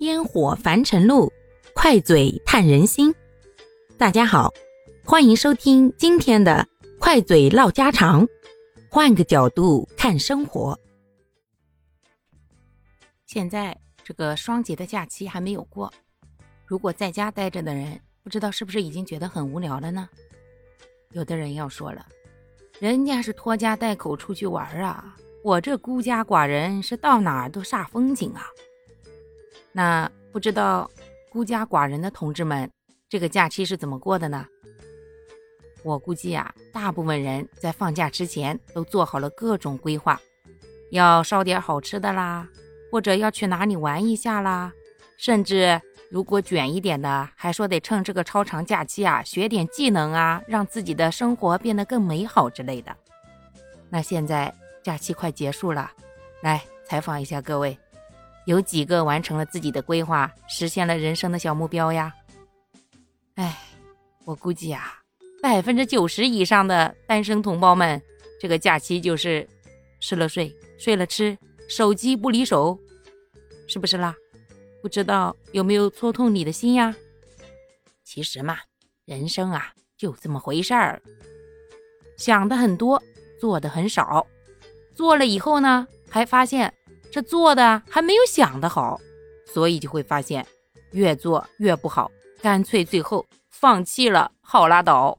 烟火凡尘路，快嘴探人心。大家好，欢迎收听今天的快嘴唠家常，换个角度看生活。现在这个双节的假期还没有过，如果在家待着的人，不知道是不是已经觉得很无聊了呢？有的人要说了，人家是拖家带口出去玩啊，我这孤家寡人是到哪儿都煞风景啊。那不知道孤家寡人的同志们，这个假期是怎么过的呢？我估计啊，大部分人在放假之前都做好了各种规划，要烧点好吃的啦，或者要去哪里玩一下啦，甚至如果卷一点的，还说得趁这个超长假期啊，学点技能啊，让自己的生活变得更美好之类的。那现在假期快结束了，来采访一下各位。有几个完成了自己的规划，实现了人生的小目标呀？哎，我估计啊，百分之九十以上的单身同胞们，这个假期就是吃了睡，睡了吃，手机不离手，是不是啦？不知道有没有戳痛你的心呀？其实嘛，人生啊就这么回事儿，想的很多，做的很少，做了以后呢，还发现。这做的还没有想的好，所以就会发现越做越不好，干脆最后放弃了，好拉倒。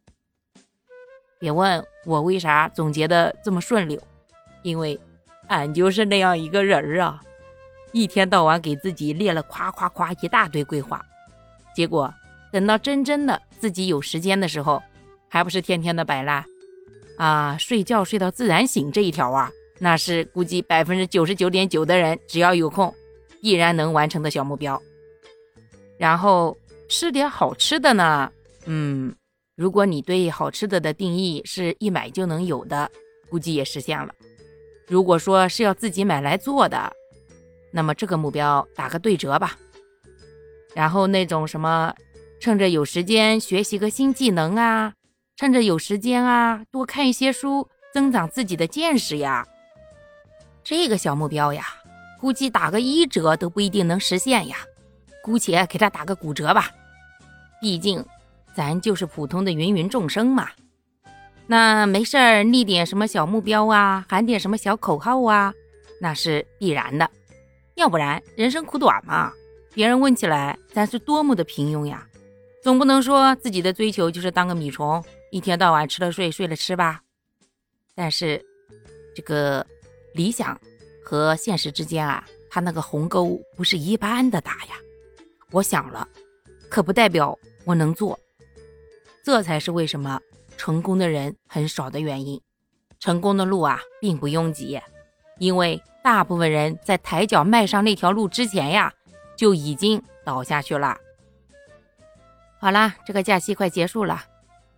别问我为啥总结的这么顺溜，因为俺就是那样一个人儿啊，一天到晚给自己列了夸夸夸一大堆规划，结果等到真真的自己有时间的时候，还不是天天的摆烂啊，睡觉睡到自然醒这一条啊。那是估计百分之九十九点九的人，只要有空，必然能完成的小目标。然后吃点好吃的呢，嗯，如果你对好吃的的定义是一买就能有的，估计也实现了。如果说是要自己买来做的，那么这个目标打个对折吧。然后那种什么，趁着有时间学习个新技能啊，趁着有时间啊，多看一些书，增长自己的见识呀。这个小目标呀，估计打个一折都不一定能实现呀，姑且给他打个骨折吧。毕竟，咱就是普通的芸芸众生嘛。那没事儿立点什么小目标啊，喊点什么小口号啊，那是必然的。要不然人生苦短嘛，别人问起来咱是多么的平庸呀。总不能说自己的追求就是当个米虫，一天到晚吃了睡，睡了吃吧。但是，这个。理想和现实之间啊，它那个鸿沟不是一般的大呀。我想了，可不代表我能做。这才是为什么成功的人很少的原因。成功的路啊，并不拥挤，因为大部分人在抬脚迈上那条路之前呀，就已经倒下去了。好啦，这个假期快结束了，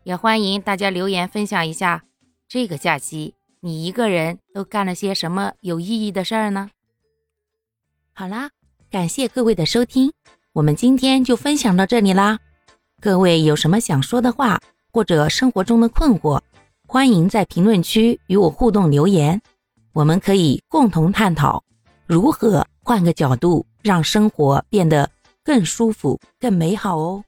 也欢迎大家留言分享一下这个假期。你一个人都干了些什么有意义的事儿呢？好啦，感谢各位的收听，我们今天就分享到这里啦。各位有什么想说的话，或者生活中的困惑，欢迎在评论区与我互动留言，我们可以共同探讨如何换个角度让生活变得更舒服、更美好哦。